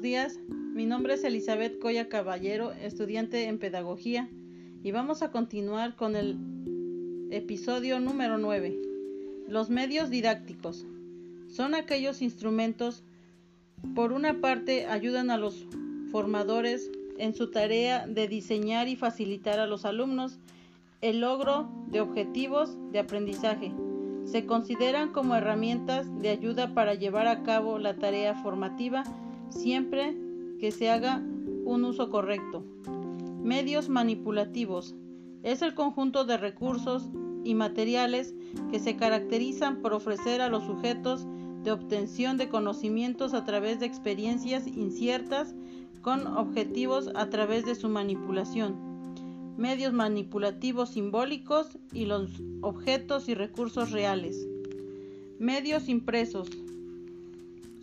días. Mi nombre es Elizabeth Coya Caballero, estudiante en Pedagogía, y vamos a continuar con el episodio número 9. Los medios didácticos. Son aquellos instrumentos, por una parte, ayudan a los formadores en su tarea de diseñar y facilitar a los alumnos el logro de objetivos de aprendizaje. Se consideran como herramientas de ayuda para llevar a cabo la tarea formativa siempre que se haga un uso correcto. Medios manipulativos. Es el conjunto de recursos y materiales que se caracterizan por ofrecer a los sujetos de obtención de conocimientos a través de experiencias inciertas con objetivos a través de su manipulación. Medios manipulativos simbólicos y los objetos y recursos reales. Medios impresos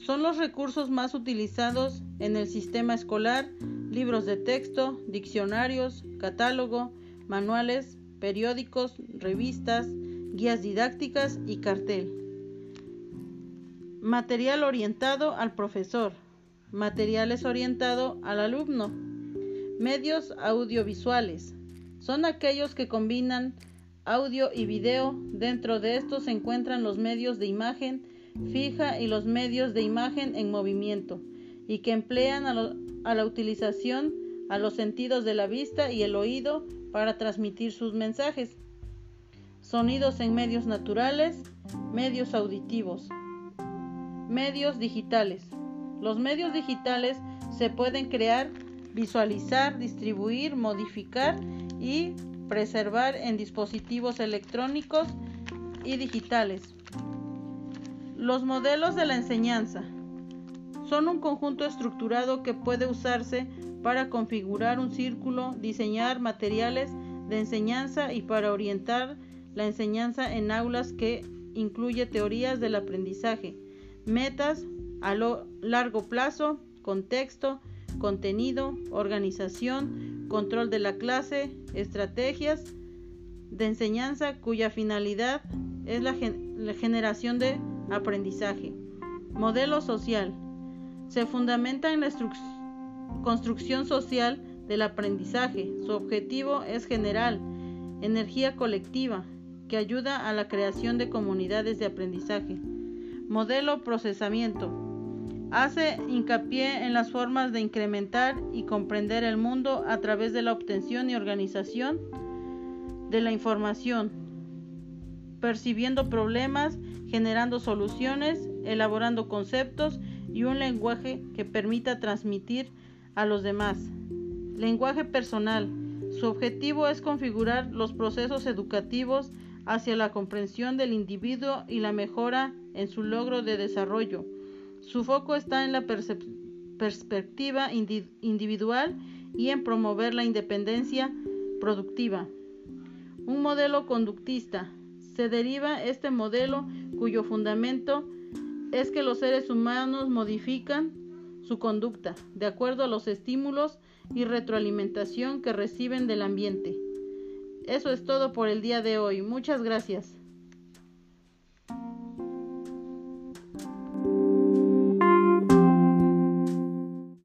son los recursos más utilizados en el sistema escolar, libros de texto, diccionarios, catálogo, manuales, periódicos, revistas, guías didácticas y cartel. Material orientado al profesor. Materiales orientado al alumno. Medios audiovisuales. Son aquellos que combinan audio y video. Dentro de estos se encuentran los medios de imagen, fija y los medios de imagen en movimiento, y que emplean a, la utilización a los sentidos de la vista y el oído para transmitir sus mensajes. Sonidos en medios naturales, medios auditivos. Medios digitales. Los medios digitales se pueden crear, visualizar, distribuir, modificar y preservar en dispositivos electrónicos y digitales. Los modelos de la enseñanza son un conjunto estructurado que puede usarse para configurar un círculo, diseñar materiales de enseñanza y para orientar la enseñanza en aulas que incluye teorías del aprendizaje, metas a lo largo plazo, contexto, contenido, organización, control de la clase, estrategias de enseñanza cuya finalidad es la, generación de aprendizaje. Modelo social. Se fundamenta en la construcción social del aprendizaje. Su objetivo es general, energía colectiva, que ayuda a la creación de comunidades de aprendizaje. Modelo procesamiento. Hace hincapié en las formas de incrementar y comprender el mundo a través de la obtención y organización de la información, percibiendo problemas generando soluciones, elaborando conceptos y un lenguaje que permita transmitir a los demás. Lenguaje personal. Su objetivo es configurar los procesos educativos hacia la comprensión del individuo y la mejora en su logro de desarrollo. Su foco está en la perspectiva individual y en promover la independencia productiva. Un modelo conductista. Se deriva este modelo cuyo fundamento es que los seres humanos modifican su conducta de acuerdo a los estímulos y retroalimentación que reciben del ambiente. Eso es todo por el día de hoy. Muchas gracias.